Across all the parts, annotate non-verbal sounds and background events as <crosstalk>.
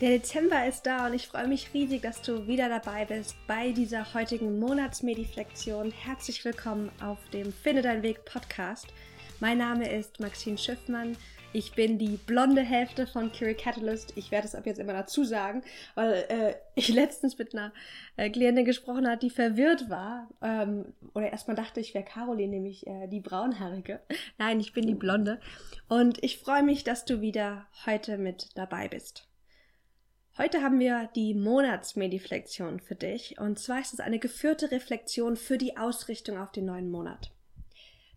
Der Dezember ist da und ich freue mich riesig, dass du wieder dabei bist bei dieser heutigen Monatsmediflexion. Herzlich willkommen auf dem Finde dein Weg Podcast. Mein Name ist Maxine Schiffmann. Ich bin die blonde Hälfte von Curie Catalyst. Ich werde es ab jetzt immer dazu sagen, weil äh, ich <laughs> letztens mit einer äh, Klientin gesprochen habe, die verwirrt war. Ähm, oder erstmal dachte ich, wäre Caroline, nämlich äh, die braunhaarige. Nein, ich bin die blonde. Und ich freue mich, dass du wieder heute mit dabei bist. Heute haben wir die Monatsmediflexion für dich und zwar ist es eine geführte Reflexion für die Ausrichtung auf den neuen Monat.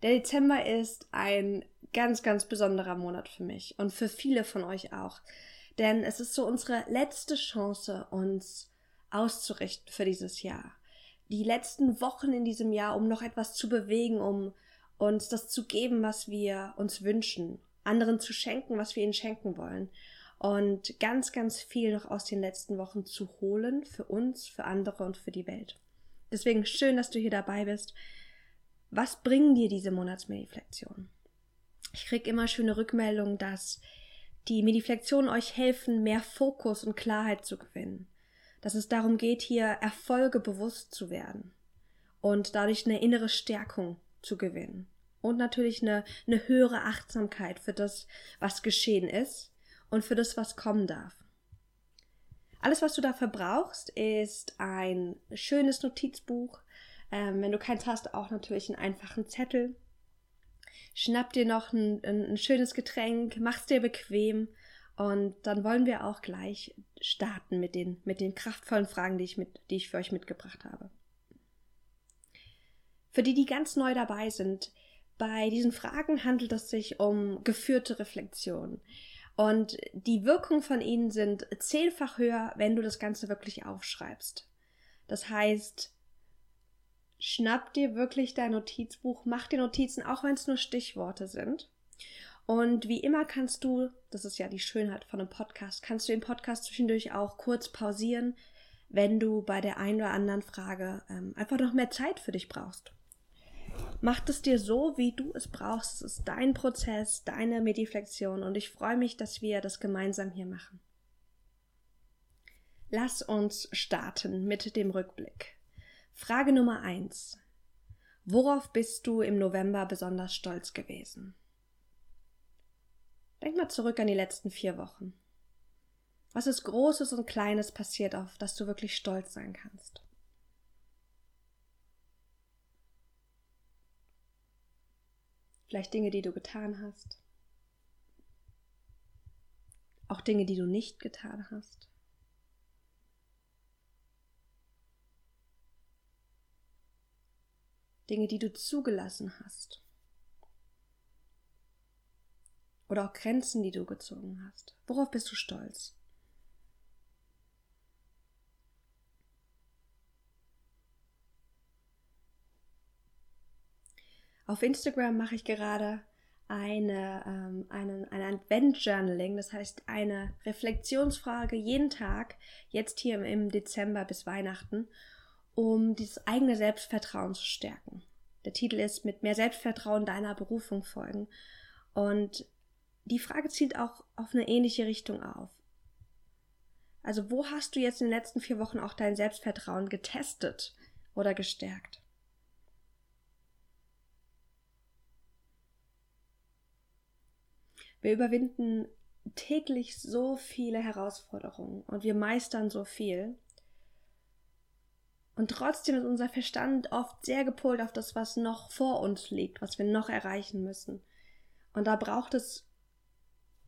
Der Dezember ist ein ganz, ganz besonderer Monat für mich und für viele von euch auch, denn es ist so unsere letzte Chance, uns auszurichten für dieses Jahr. Die letzten Wochen in diesem Jahr, um noch etwas zu bewegen, um uns das zu geben, was wir uns wünschen, anderen zu schenken, was wir ihnen schenken wollen und ganz, ganz viel noch aus den letzten Wochen zu holen für uns, für andere und für die Welt. Deswegen schön, dass du hier dabei bist. Was bringen dir diese Monatsmediflektionen? Ich krieg immer schöne Rückmeldungen, dass die Mediflektionen euch helfen, mehr Fokus und Klarheit zu gewinnen. Dass es darum geht, hier Erfolge bewusst zu werden und dadurch eine innere Stärkung zu gewinnen. Und natürlich eine, eine höhere Achtsamkeit für das, was geschehen ist und für das, was kommen darf. Alles, was du dafür brauchst, ist ein schönes Notizbuch. Ähm, wenn du keins hast, auch natürlich einen einfachen Zettel. Schnapp dir noch ein, ein, schönes Getränk, mach's dir bequem und dann wollen wir auch gleich starten mit den, mit den kraftvollen Fragen, die ich, mit, die ich für euch mitgebracht habe. Für die, die ganz neu dabei sind, bei diesen Fragen handelt es sich um geführte Reflexion. Und die Wirkung von ihnen sind zehnfach höher, wenn du das Ganze wirklich aufschreibst. Das heißt, schnapp dir wirklich dein Notizbuch, mach dir Notizen, auch wenn es nur Stichworte sind. Und wie immer kannst du, das ist ja die Schönheit von einem Podcast, kannst du den Podcast zwischendurch auch kurz pausieren, wenn du bei der einen oder anderen Frage ähm, einfach noch mehr Zeit für dich brauchst. Mach es dir so, wie du es brauchst. Es ist dein Prozess, deine Mediflexion und ich freue mich, dass wir das gemeinsam hier machen. Lass uns starten mit dem Rückblick. Frage Nummer eins: Worauf bist du im November besonders stolz gewesen? Denk mal zurück an die letzten vier Wochen. Was ist Großes und Kleines passiert, auf das du wirklich stolz sein kannst? Vielleicht Dinge, die du getan hast. Auch Dinge, die du nicht getan hast. Dinge, die du zugelassen hast. Oder auch Grenzen, die du gezogen hast. Worauf bist du stolz? Auf Instagram mache ich gerade eine, ähm, einen, ein Advent-Journaling, das heißt eine Reflexionsfrage jeden Tag, jetzt hier im, Dezember bis Weihnachten, um dieses eigene Selbstvertrauen zu stärken. Der Titel ist Mit mehr Selbstvertrauen deiner Berufung folgen. Und die Frage zielt auch auf eine ähnliche Richtung auf. Also wo hast du jetzt in den letzten vier Wochen auch dein Selbstvertrauen getestet oder gestärkt? Wir überwinden täglich so viele Herausforderungen und wir meistern so viel. Und trotzdem ist unser Verstand oft sehr gepolt auf das, was noch vor uns liegt, was wir noch erreichen müssen. Und da braucht es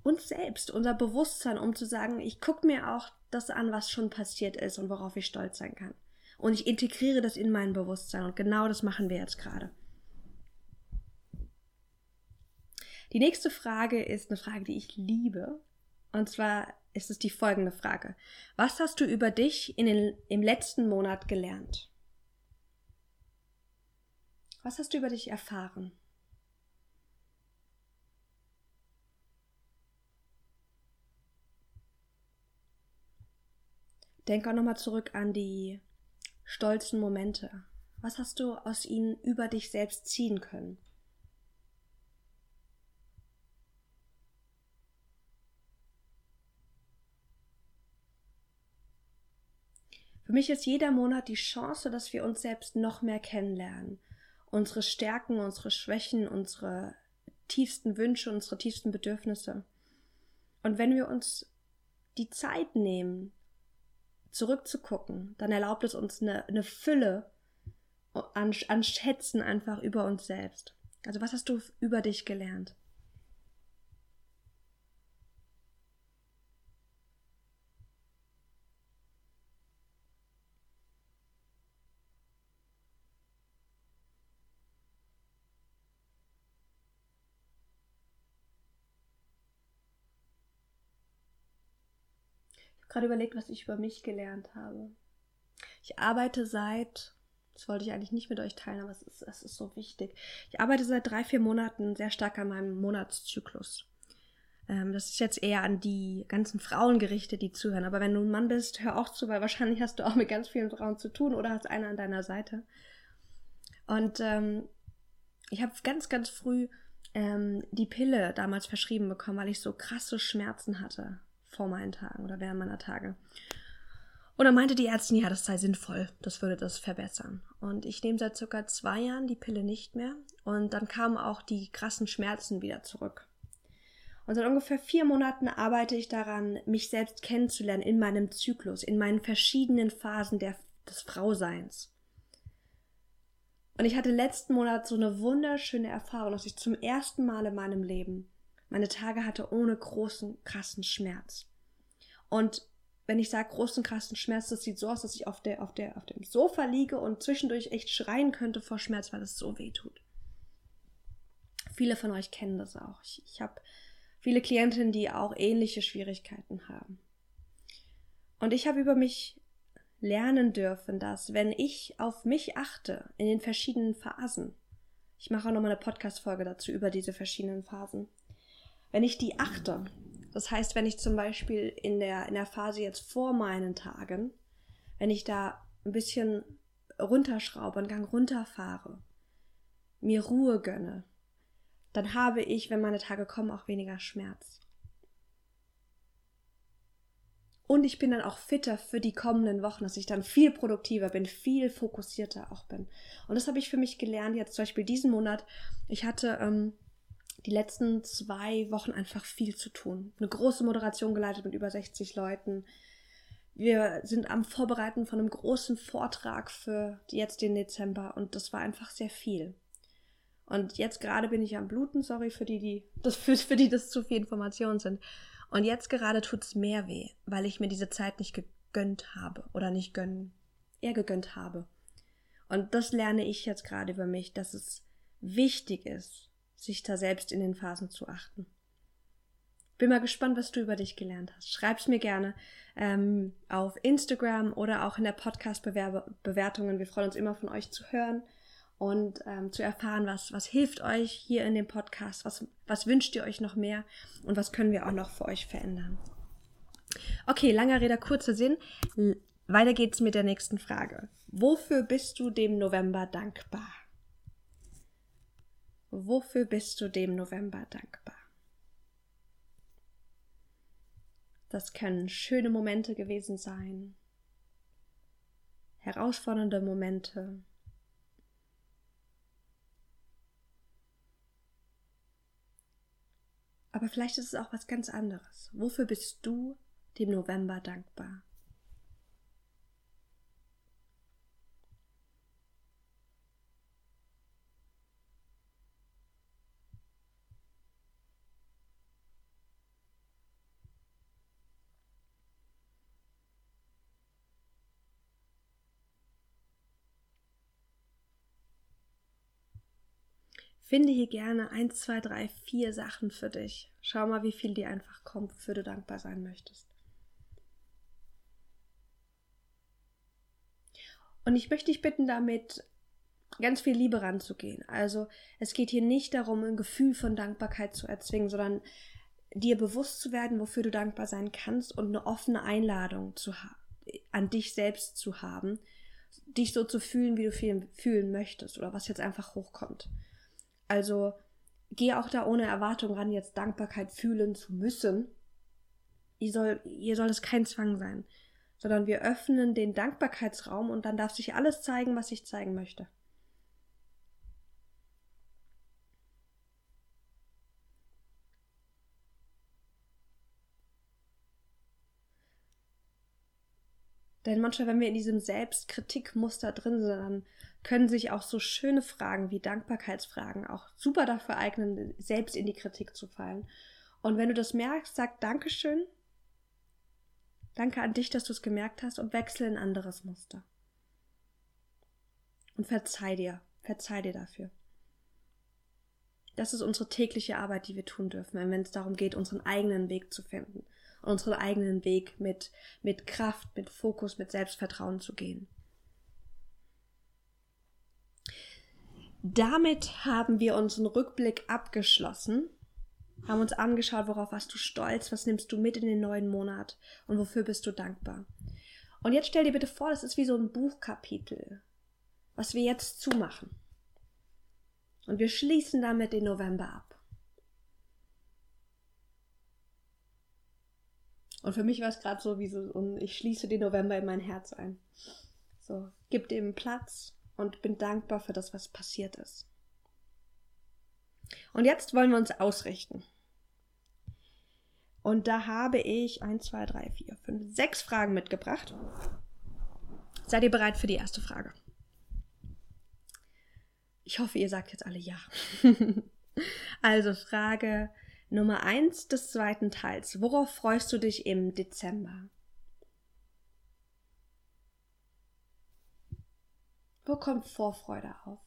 uns selbst, unser Bewusstsein, um zu sagen, ich gucke mir auch das an, was schon passiert ist und worauf ich stolz sein kann. Und ich integriere das in mein Bewusstsein. Und genau das machen wir jetzt gerade. Die nächste Frage ist eine Frage, die ich liebe. Und zwar ist es die folgende Frage. Was hast du über dich in den, im letzten Monat gelernt? Was hast du über dich erfahren? Denk auch nochmal zurück an die stolzen Momente. Was hast du aus ihnen über dich selbst ziehen können? Für mich ist jeder Monat die Chance, dass wir uns selbst noch mehr kennenlernen. Unsere Stärken, unsere Schwächen, unsere tiefsten Wünsche, unsere tiefsten Bedürfnisse. Und wenn wir uns die Zeit nehmen, zurückzugucken, dann erlaubt es uns eine, eine Fülle an, an Schätzen einfach über uns selbst. Also was hast du über dich gelernt? Gerade überlegt, was ich über mich gelernt habe. Ich arbeite seit, das wollte ich eigentlich nicht mit euch teilen, aber es ist, es ist so wichtig. Ich arbeite seit drei, vier Monaten sehr stark an meinem Monatszyklus. Ähm, das ist jetzt eher an die ganzen Frauen gerichtet, die zuhören. Aber wenn du ein Mann bist, hör auch zu, weil wahrscheinlich hast du auch mit ganz vielen Frauen zu tun oder hast eine an deiner Seite. Und ähm, ich habe ganz, ganz früh ähm, die Pille damals verschrieben bekommen, weil ich so krasse Schmerzen hatte vor meinen Tagen oder während meiner Tage. Und dann meinte die Ärztin, ja, das sei sinnvoll, das würde das verbessern. Und ich nehme seit circa zwei Jahren die Pille nicht mehr. Und dann kamen auch die krassen Schmerzen wieder zurück. Und seit ungefähr vier Monaten arbeite ich daran, mich selbst kennenzulernen in meinem Zyklus, in meinen verschiedenen Phasen der, des Frauseins. Und ich hatte letzten Monat so eine wunderschöne Erfahrung, dass ich zum ersten Mal in meinem Leben meine Tage hatte ohne großen, krassen Schmerz. Und wenn ich sage großen, krassen Schmerz, das sieht so aus, dass ich auf, der, auf, der, auf dem Sofa liege und zwischendurch echt schreien könnte vor Schmerz, weil es so weh tut. Viele von euch kennen das auch. Ich, ich habe viele Klientinnen, die auch ähnliche Schwierigkeiten haben. Und ich habe über mich lernen dürfen, dass wenn ich auf mich achte in den verschiedenen Phasen, ich mache auch nochmal eine Podcast-Folge dazu über diese verschiedenen Phasen, wenn ich die achte, das heißt, wenn ich zum Beispiel in der, in der Phase jetzt vor meinen Tagen, wenn ich da ein bisschen runterschraube, einen Gang runterfahre, mir Ruhe gönne, dann habe ich, wenn meine Tage kommen, auch weniger Schmerz. Und ich bin dann auch fitter für die kommenden Wochen, dass ich dann viel produktiver bin, viel fokussierter auch bin. Und das habe ich für mich gelernt, jetzt zum Beispiel diesen Monat. Ich hatte ähm, die letzten zwei Wochen einfach viel zu tun. Eine große Moderation geleitet mit über 60 Leuten. Wir sind am Vorbereiten von einem großen Vortrag für jetzt den Dezember und das war einfach sehr viel. Und jetzt gerade bin ich am Bluten, sorry für die, die das für, für die das zu viel Informationen sind. Und jetzt gerade tut es mehr weh, weil ich mir diese Zeit nicht gegönnt habe oder nicht gönnen, eher gegönnt habe. Und das lerne ich jetzt gerade über mich, dass es wichtig ist, sich da selbst in den Phasen zu achten. Bin mal gespannt, was du über dich gelernt hast. Schreib's mir gerne ähm, auf Instagram oder auch in der Podcast-Bewertungen. Wir freuen uns immer von euch zu hören und ähm, zu erfahren, was, was hilft euch hier in dem Podcast, was, was wünscht ihr euch noch mehr und was können wir auch noch für euch verändern. Okay, langer Rede, kurzer Sinn. Weiter geht's mit der nächsten Frage. Wofür bist du dem November dankbar? Wofür bist du dem November dankbar? Das können schöne Momente gewesen sein, herausfordernde Momente, Aber vielleicht ist es auch was ganz anderes. Wofür bist du dem November dankbar? Finde hier gerne eins, zwei, drei, vier Sachen für dich. Schau mal, wie viel dir einfach kommt, wofür du dankbar sein möchtest. Und ich möchte dich bitten, damit ganz viel Liebe ranzugehen. Also es geht hier nicht darum, ein Gefühl von Dankbarkeit zu erzwingen, sondern dir bewusst zu werden, wofür du dankbar sein kannst und eine offene Einladung zu an dich selbst zu haben, dich so zu fühlen, wie du fühlen möchtest oder was jetzt einfach hochkommt. Also geh auch da ohne Erwartung ran, jetzt Dankbarkeit fühlen zu müssen. Ihr soll, ihr soll es kein Zwang sein, sondern wir öffnen den Dankbarkeitsraum und dann darf sich alles zeigen, was ich zeigen möchte. Denn manchmal, wenn wir in diesem Selbstkritikmuster drin sind, dann können sich auch so schöne Fragen wie Dankbarkeitsfragen auch super dafür eignen, selbst in die Kritik zu fallen. Und wenn du das merkst, sag Dankeschön. Danke an dich, dass du es gemerkt hast und wechsle in ein anderes Muster. Und verzeih dir, verzeih dir dafür. Das ist unsere tägliche Arbeit, die wir tun dürfen, wenn es darum geht, unseren eigenen Weg zu finden unseren eigenen Weg mit, mit Kraft, mit Fokus, mit Selbstvertrauen zu gehen. Damit haben wir unseren Rückblick abgeschlossen, haben uns angeschaut, worauf warst du stolz, was nimmst du mit in den neuen Monat und wofür bist du dankbar. Und jetzt stell dir bitte vor, das ist wie so ein Buchkapitel, was wir jetzt zumachen. Und wir schließen damit den November ab. Und für mich war es gerade so wie so, und ich schließe den November in mein Herz ein. So, gib dem Platz und bin dankbar für das, was passiert ist. Und jetzt wollen wir uns ausrichten. Und da habe ich 1, 2, 3, 4, 5, 6 Fragen mitgebracht. Seid ihr bereit für die erste Frage? Ich hoffe, ihr sagt jetzt alle ja. <laughs> also Frage Nummer 1 des zweiten Teils. Worauf freust du dich im Dezember? Wo kommt Vorfreude auf?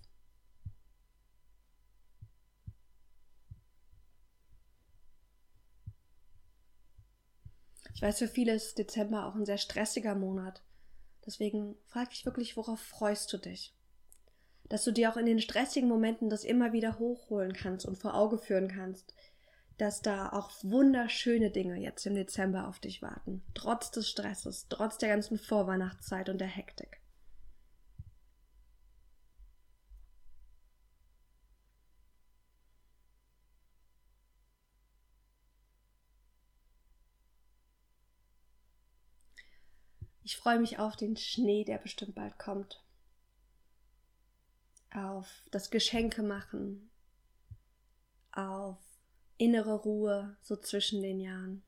Ich weiß, für viele ist Dezember auch ein sehr stressiger Monat. Deswegen frage ich wirklich, worauf freust du dich? Dass du dir auch in den stressigen Momenten das immer wieder hochholen kannst und vor Auge führen kannst, dass da auch wunderschöne Dinge jetzt im Dezember auf dich warten. Trotz des Stresses, trotz der ganzen Vorweihnachtszeit und der Hektik. Ich freue mich auf den Schnee, der bestimmt bald kommt. Auf das Geschenke machen. Auf innere Ruhe so zwischen den Jahren.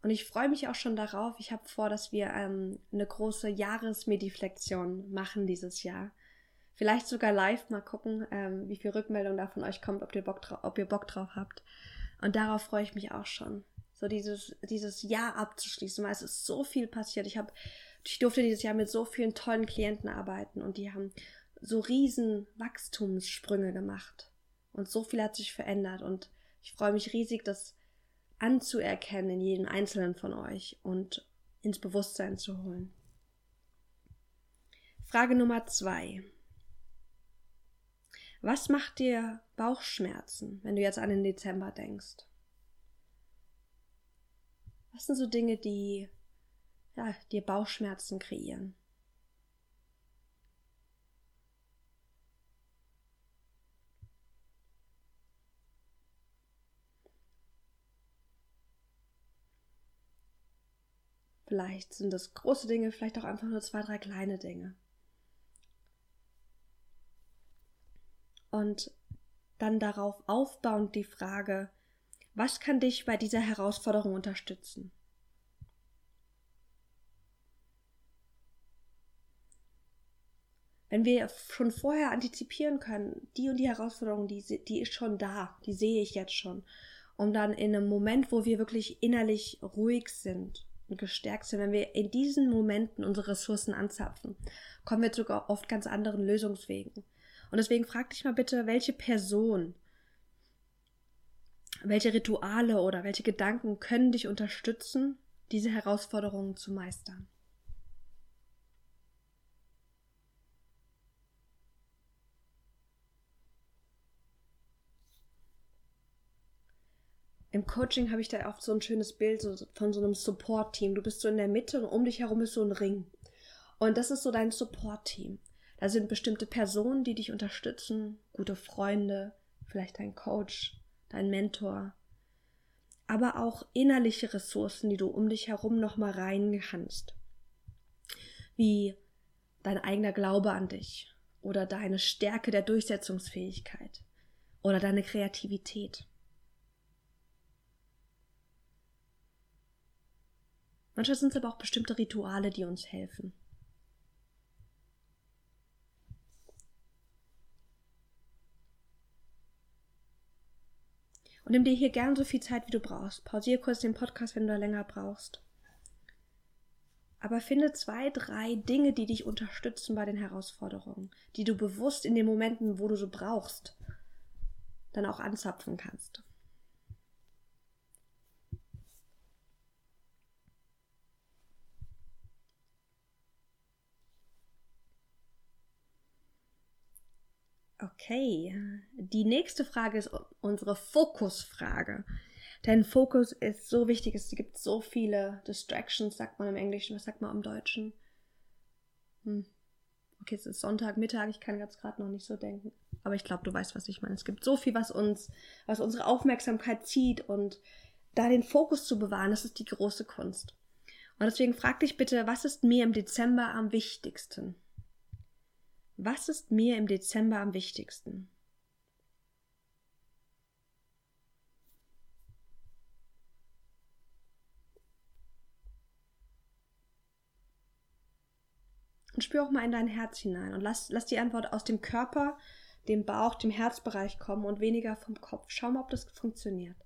Und ich freue mich auch schon darauf. Ich habe vor, dass wir ähm, eine große Jahresmediflexion machen dieses Jahr. Vielleicht sogar live mal gucken, ähm, wie viel Rückmeldung da von euch kommt, ob ihr, Bock ob ihr Bock drauf habt. Und darauf freue ich mich auch schon. So dieses, dieses Jahr abzuschließen, weil es ist so viel passiert. Ich habe, ich durfte dieses Jahr mit so vielen tollen Klienten arbeiten und die haben so riesen Wachstumssprünge gemacht. Und so viel hat sich verändert. Und ich freue mich riesig, das anzuerkennen in jedem einzelnen von euch und ins Bewusstsein zu holen. Frage Nummer zwei. Was macht dir Bauchschmerzen, wenn du jetzt an den Dezember denkst? Was sind so Dinge, die ja, dir Bauchschmerzen kreieren? Vielleicht sind das große Dinge, vielleicht auch einfach nur zwei, drei kleine Dinge. Und dann darauf aufbauend die Frage, was kann dich bei dieser Herausforderung unterstützen? Wenn wir schon vorher antizipieren können, die und die Herausforderung, die, die ist schon da, die sehe ich jetzt schon, um dann in einem Moment, wo wir wirklich innerlich ruhig sind und gestärkt sind, wenn wir in diesen Momenten unsere Ressourcen anzapfen, kommen wir zu oft ganz anderen Lösungswegen. Und deswegen frag dich mal bitte, welche Person, welche Rituale oder welche Gedanken können dich unterstützen, diese Herausforderungen zu meistern. im Coaching habe ich da oft so ein schönes Bild von so einem Support-Team. Du bist so in der Mitte und um dich herum ist so ein Ring. Und das ist so dein Support-Team. Da sind bestimmte Personen, die dich unterstützen, gute Freunde, vielleicht dein Coach, dein Mentor. aber auch innerliche Ressourcen, die du um dich herum nochmal rein kannst. Wie dein eigener Glaube an dich oder deine Stärke der Durchsetzungsfähigkeit oder deine Kreativität. Manchmal sind es aber auch bestimmte Rituale, die uns helfen. Und nimm dir hier gern so viel Zeit, wie du brauchst. Pausier kurz den Podcast, wenn du da länger brauchst. Aber finde zwei, drei Dinge, die dich unterstützen bei den Herausforderungen, die du bewusst in den Momenten, wo du so brauchst, dann auch anzapfen kannst. Okay, die nächste Frage ist unsere Fokusfrage. Denn Fokus ist so wichtig, es gibt so viele Distractions, sagt man im Englischen, was sagt man im Deutschen? Hm. Okay, es ist Sonntagmittag, ich kann jetzt gerade noch nicht so denken. Aber ich glaube, du weißt, was ich meine. Es gibt so viel, was uns, was unsere Aufmerksamkeit zieht und da den Fokus zu bewahren, das ist die große Kunst. Und deswegen frag dich bitte, was ist mir im Dezember am wichtigsten? Was ist mir im Dezember am wichtigsten? Und spür auch mal in dein Herz hinein und lass, lass die Antwort aus dem Körper, dem Bauch, dem Herzbereich kommen und weniger vom Kopf. Schau mal, ob das funktioniert.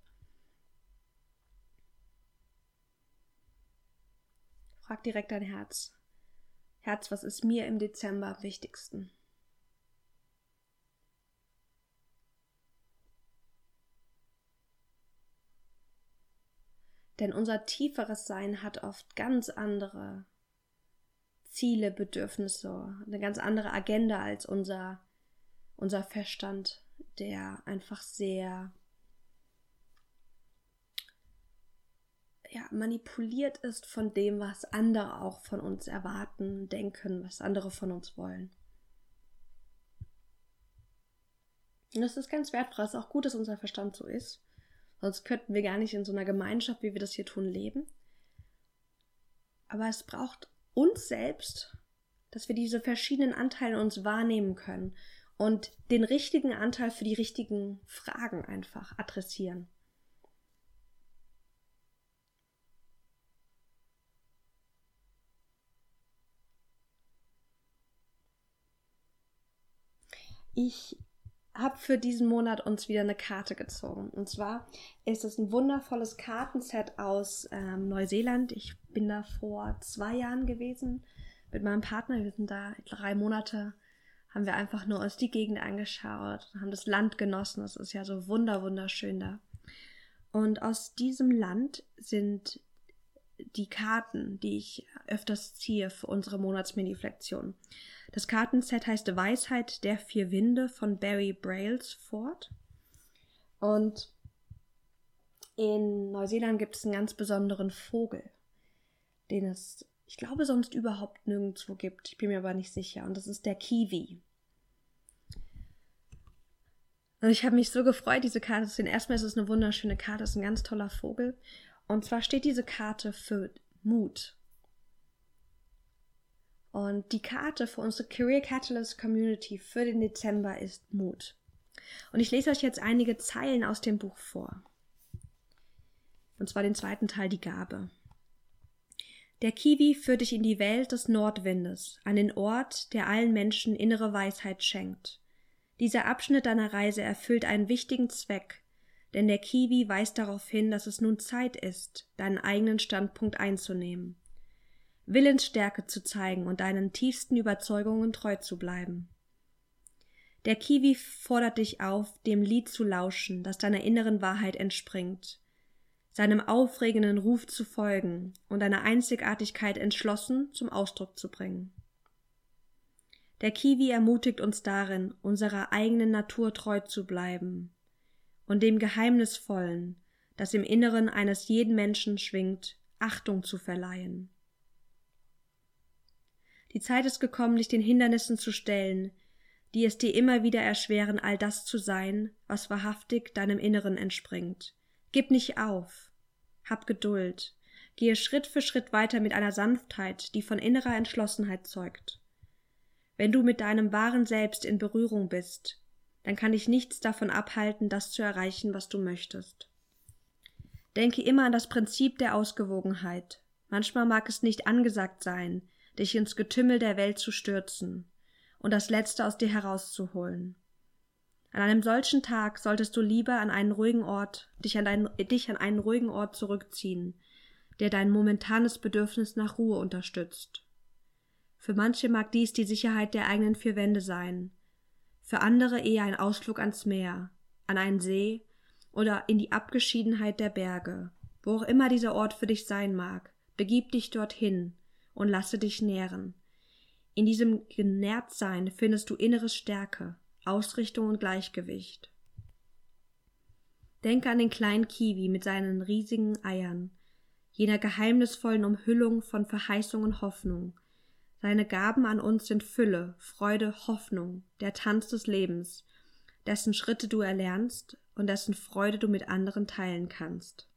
Frag direkt dein Herz. Herz, was ist mir im Dezember am wichtigsten? Denn unser tieferes Sein hat oft ganz andere Ziele, Bedürfnisse, eine ganz andere Agenda als unser, unser Verstand, der einfach sehr ja, manipuliert ist von dem, was andere auch von uns erwarten, denken, was andere von uns wollen. Und das ist ganz wertvoll. Es ist auch gut, dass unser Verstand so ist. Sonst könnten wir gar nicht in so einer Gemeinschaft, wie wir das hier tun, leben. Aber es braucht uns selbst, dass wir diese verschiedenen Anteile uns wahrnehmen können und den richtigen Anteil für die richtigen Fragen einfach adressieren. Ich habe für diesen Monat uns wieder eine Karte gezogen. Und zwar ist es ein wundervolles Kartenset aus ähm, Neuseeland. Ich bin da vor zwei Jahren gewesen mit meinem Partner. Wir sind da drei Monate, haben wir einfach nur uns die Gegend angeschaut, haben das Land genossen. Es ist ja so wunder, wunderschön da. Und aus diesem Land sind die Karten, die ich öfters ziehe für unsere Monatsmediflexion. Das Kartenset heißt Weisheit der vier Winde von Barry Brailsford. Und in Neuseeland gibt es einen ganz besonderen Vogel, den es, ich glaube, sonst überhaupt nirgendwo gibt. Ich bin mir aber nicht sicher. Und das ist der Kiwi. Und ich habe mich so gefreut, diese Karte zu sehen. Erstmal ist es eine wunderschöne Karte, es ist ein ganz toller Vogel. Und zwar steht diese Karte für Mut. Und die Karte für unsere Career Catalyst Community für den Dezember ist Mut. Und ich lese euch jetzt einige Zeilen aus dem Buch vor. Und zwar den zweiten Teil, die Gabe. Der Kiwi führt dich in die Welt des Nordwindes, an den Ort, der allen Menschen innere Weisheit schenkt. Dieser Abschnitt deiner Reise erfüllt einen wichtigen Zweck, denn der Kiwi weist darauf hin, dass es nun Zeit ist, deinen eigenen Standpunkt einzunehmen. Willensstärke zu zeigen und deinen tiefsten Überzeugungen treu zu bleiben. Der Kiwi fordert dich auf, dem Lied zu lauschen, das deiner inneren Wahrheit entspringt, seinem aufregenden Ruf zu folgen und deine Einzigartigkeit entschlossen zum Ausdruck zu bringen. Der Kiwi ermutigt uns darin, unserer eigenen Natur treu zu bleiben und dem Geheimnisvollen, das im Inneren eines jeden Menschen schwingt, Achtung zu verleihen. Die Zeit ist gekommen, dich den Hindernissen zu stellen, die es dir immer wieder erschweren, all das zu sein, was wahrhaftig deinem Inneren entspringt. Gib nicht auf. Hab Geduld. Gehe Schritt für Schritt weiter mit einer Sanftheit, die von innerer Entschlossenheit zeugt. Wenn du mit deinem wahren Selbst in Berührung bist, dann kann dich nichts davon abhalten, das zu erreichen, was du möchtest. Denke immer an das Prinzip der Ausgewogenheit. Manchmal mag es nicht angesagt sein, dich ins Getümmel der Welt zu stürzen und das Letzte aus dir herauszuholen. An einem solchen Tag solltest du lieber an einen ruhigen Ort, dich an, dein, dich an einen ruhigen Ort zurückziehen, der dein momentanes Bedürfnis nach Ruhe unterstützt. Für manche mag dies die Sicherheit der eigenen vier Wände sein, für andere eher ein Ausflug ans Meer, an einen See oder in die Abgeschiedenheit der Berge. Wo auch immer dieser Ort für dich sein mag, begib dich dorthin und lasse dich nähren. In diesem Genährtsein findest du inneres Stärke, Ausrichtung und Gleichgewicht. Denke an den kleinen Kiwi mit seinen riesigen Eiern, jener geheimnisvollen Umhüllung von Verheißung und Hoffnung. Seine Gaben an uns sind Fülle, Freude, Hoffnung, der Tanz des Lebens, dessen Schritte du erlernst und dessen Freude du mit anderen teilen kannst.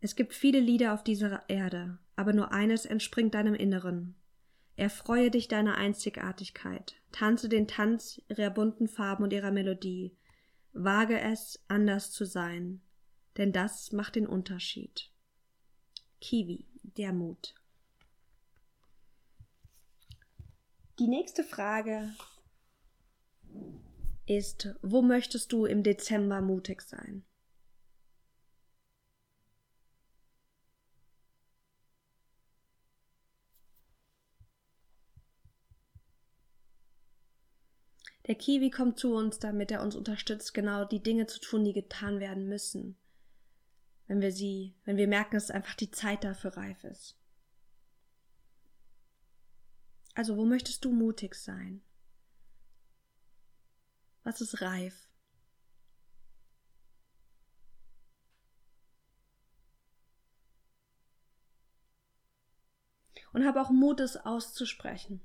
Es gibt viele Lieder auf dieser Erde, aber nur eines entspringt deinem Inneren. Erfreue dich deiner Einzigartigkeit, tanze den Tanz ihrer bunten Farben und ihrer Melodie, wage es, anders zu sein, denn das macht den Unterschied. Kiwi, der Mut. Die nächste Frage ist, wo möchtest du im Dezember mutig sein? Der Kiwi kommt zu uns, damit er uns unterstützt, genau die Dinge zu tun, die getan werden müssen. Wenn wir sie, wenn wir merken, dass einfach die Zeit dafür reif ist. Also, wo möchtest du mutig sein? Was ist reif? Und habe auch Mut, es auszusprechen.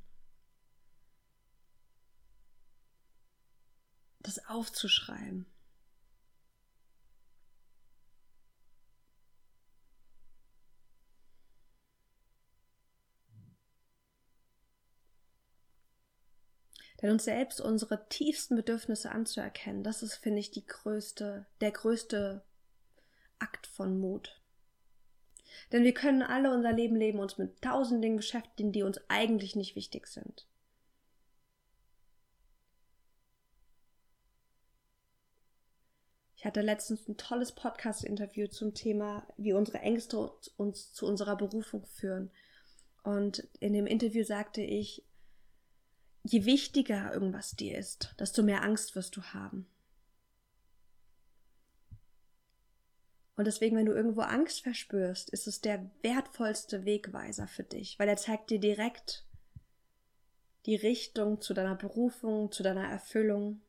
das aufzuschreiben. Denn uns selbst unsere tiefsten Bedürfnisse anzuerkennen, das ist, finde ich, die größte, der größte Akt von Mut. Denn wir können alle unser Leben leben, uns mit tausend Dingen beschäftigen, die uns eigentlich nicht wichtig sind. Ich hatte letztens ein tolles Podcast-Interview zum Thema, wie unsere Ängste uns zu unserer Berufung führen. Und in dem Interview sagte ich, je wichtiger irgendwas dir ist, desto mehr Angst wirst du haben. Und deswegen, wenn du irgendwo Angst verspürst, ist es der wertvollste Wegweiser für dich, weil er zeigt dir direkt die Richtung zu deiner Berufung, zu deiner Erfüllung.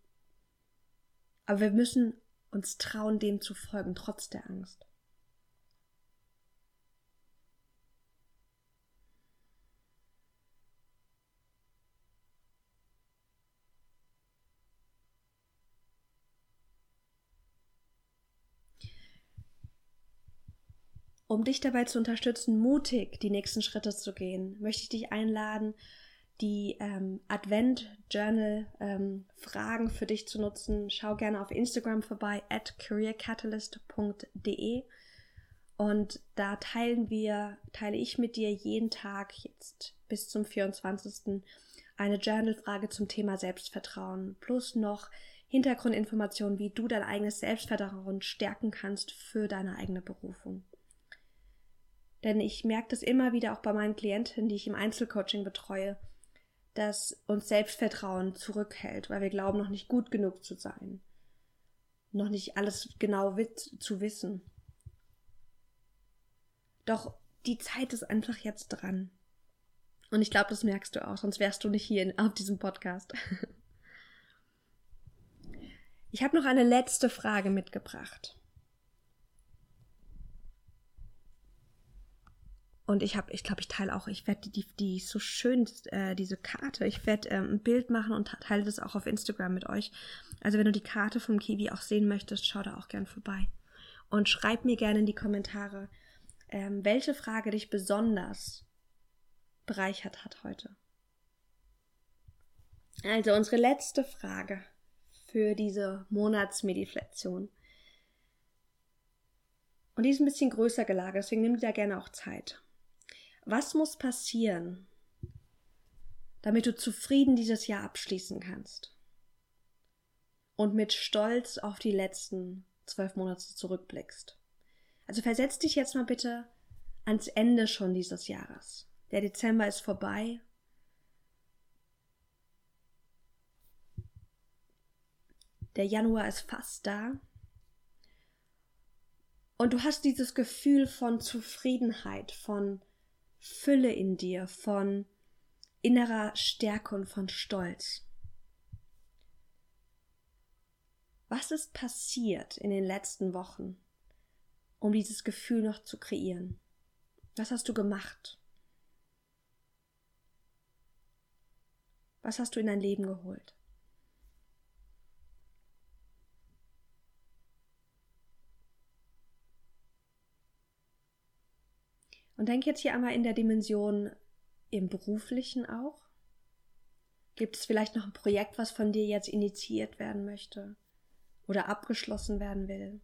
Aber wir müssen uns trauen, dem zu folgen, trotz der Angst. Um dich dabei zu unterstützen, mutig die nächsten Schritte zu gehen, möchte ich dich einladen, die ähm, Advent-Journal-Fragen ähm, für dich zu nutzen, schau gerne auf Instagram vorbei at careercatalyst.de und da teilen wir, teile ich mit dir jeden Tag jetzt bis zum 24. eine Journal-Frage zum Thema Selbstvertrauen plus noch Hintergrundinformationen, wie du dein eigenes Selbstvertrauen stärken kannst für deine eigene Berufung. Denn ich merke das immer wieder auch bei meinen Klientinnen, die ich im Einzelcoaching betreue, das uns Selbstvertrauen zurückhält, weil wir glauben, noch nicht gut genug zu sein, noch nicht alles genau zu wissen. Doch die Zeit ist einfach jetzt dran. Und ich glaube, das merkst du auch, sonst wärst du nicht hier in, auf diesem Podcast. <laughs> Ich habe noch eine letzte Frage mitgebracht. Und ich habe, ich glaube, ich teile auch, ich werde die, die, die so schön, äh, diese Karte. Ich werde ähm, ein Bild machen und teile das auch auf Instagram mit euch. Also wenn du die Karte vom Kiwi auch sehen möchtest, schau da auch gern vorbei. und schreib mir gerne in die Kommentare, ähm, welche Frage dich besonders bereichert hat heute. Also unsere letzte Frage für diese Monatsmediflexion. Und die ist ein bisschen größer gelagert, deswegen nimm dir da gerne auch Zeit. Was muss passieren, damit du zufrieden dieses Jahr abschließen kannst? Und mit Stolz auf die letzten zwölf Monate zurückblickst. Also versetz dich jetzt mal bitte ans Ende schon dieses Jahres. Der Dezember ist vorbei. Der Januar ist fast da. Und du hast dieses Gefühl von Zufriedenheit, von Fülle in dir, von innerer Stärke und von Stolz. Was ist passiert in den letzten Wochen, um dieses Gefühl noch zu kreieren? Was hast du gemacht? Was hast du in dein Leben geholt? Und denk jetzt hier einmal in der Dimension im beruflichen auch. Gibt es vielleicht noch ein Projekt, was von dir jetzt initiiert werden möchte oder abgeschlossen werden will?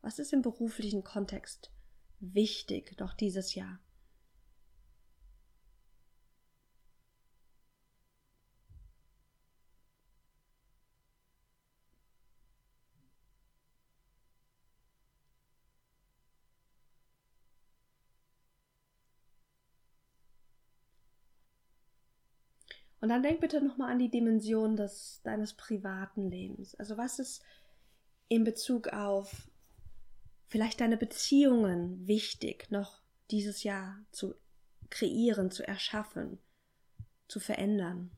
Was ist im beruflichen Kontext wichtig noch dieses Jahr? Und dann denk bitte nochmal an die Dimension des, deines privaten Lebens. Also was ist in Bezug auf vielleicht deine Beziehungen wichtig, noch dieses Jahr zu kreieren, zu erschaffen, zu verändern?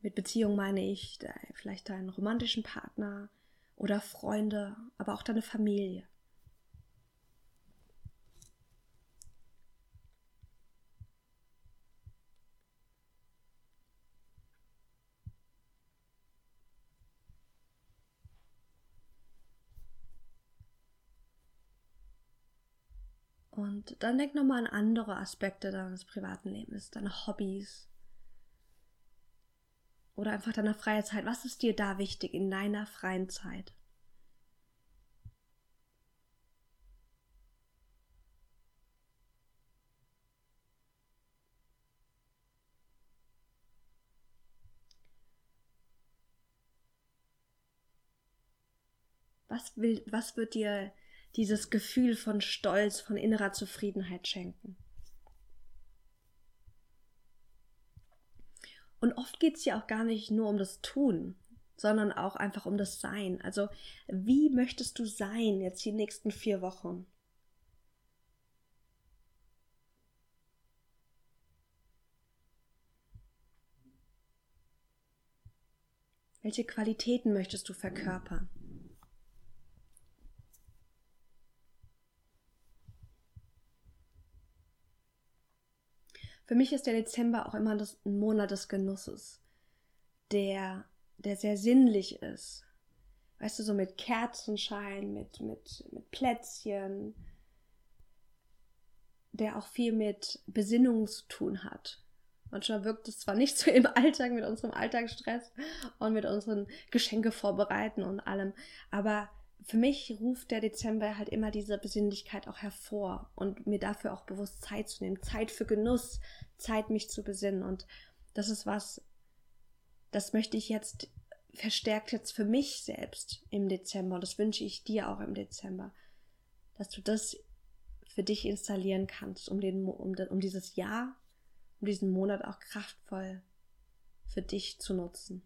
Mit Beziehung meine ich vielleicht deinen romantischen Partner oder Freunde, aber auch deine Familie. Dann denk nochmal an andere Aspekte deines privaten Lebens, deine Hobbys oder einfach deiner freien Zeit. Was ist dir da wichtig in deiner freien Zeit? Was, will, was wird dir dieses Gefühl von Stolz, von innerer Zufriedenheit schenken. Und oft geht es ja auch gar nicht nur um das Tun, sondern auch einfach um das Sein. Also wie möchtest du sein jetzt die nächsten vier Wochen? Welche Qualitäten möchtest du verkörpern? Für mich ist der Dezember auch immer das, ein Monat des Genusses, der, der sehr sinnlich ist. Weißt du, so mit Kerzenschein, mit, mit, mit Plätzchen, der auch viel mit Besinnung zu tun hat. Manchmal wirkt es zwar nicht so im Alltag mit unserem Alltagsstress und mit unseren Geschenke vorbereiten und allem, aber für mich ruft der Dezember halt immer diese Besinnlichkeit auch hervor und mir dafür auch bewusst Zeit zu nehmen. Zeit für Genuss, Zeit, mich zu besinnen. Und das ist was, das möchte ich jetzt verstärkt jetzt für mich selbst im Dezember. Und das wünsche ich dir auch im Dezember, dass du das für dich installieren kannst, um, den, um, um dieses Jahr, um diesen Monat auch kraftvoll für dich zu nutzen.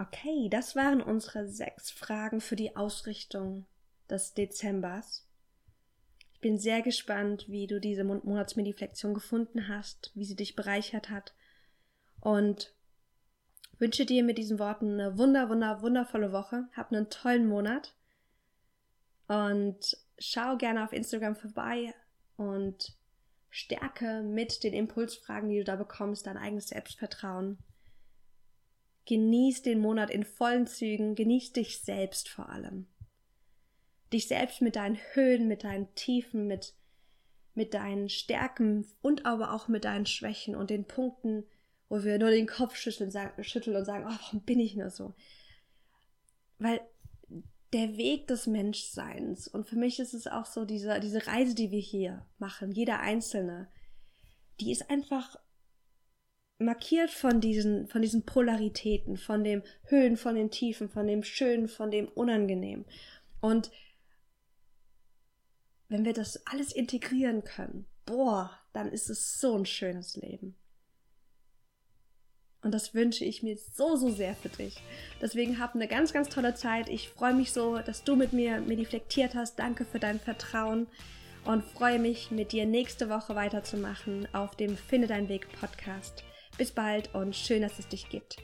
Okay, das waren unsere sechs Fragen für die Ausrichtung des Dezembers. Ich bin sehr gespannt, wie du diese Monatsmediflexion gefunden hast, wie sie dich bereichert hat und wünsche dir mit diesen Worten eine wunder, wunder, wundervolle Woche. Hab einen tollen Monat Und schau gerne auf Instagram vorbei und stärke mit den Impulsfragen, die du da bekommst, dein eigenes Selbstvertrauen. Genieß den Monat in vollen Zügen, genieß dich selbst vor allem. Dich selbst mit deinen Höhen, mit deinen Tiefen, mit, mit deinen Stärken und aber auch mit deinen Schwächen und den Punkten, wo wir nur den Kopf schütteln, sagen, schütteln und sagen, oh, warum bin ich nur so? Weil der Weg des Menschseins. Und für mich ist es auch so, diese, diese Reise, die wir hier machen, jeder Einzelne, die ist einfach markiert von diesen, von diesen Polaritäten, von dem Höhen, von den Tiefen, von dem Schönen, von dem Unangenehmen. Und wenn wir das alles integrieren können, boah, dann ist es so ein schönes Leben. Und das wünsche ich mir so, so sehr für dich. Deswegen hab eine ganz, ganz tolle Zeit. Ich freue mich so, dass du mit mir mediflektiert hast. Danke für dein Vertrauen und freue mich, mit dir nächste Woche weiterzumachen auf dem Finde dein Weg Podcast. Bis bald und schön, dass es dich gibt.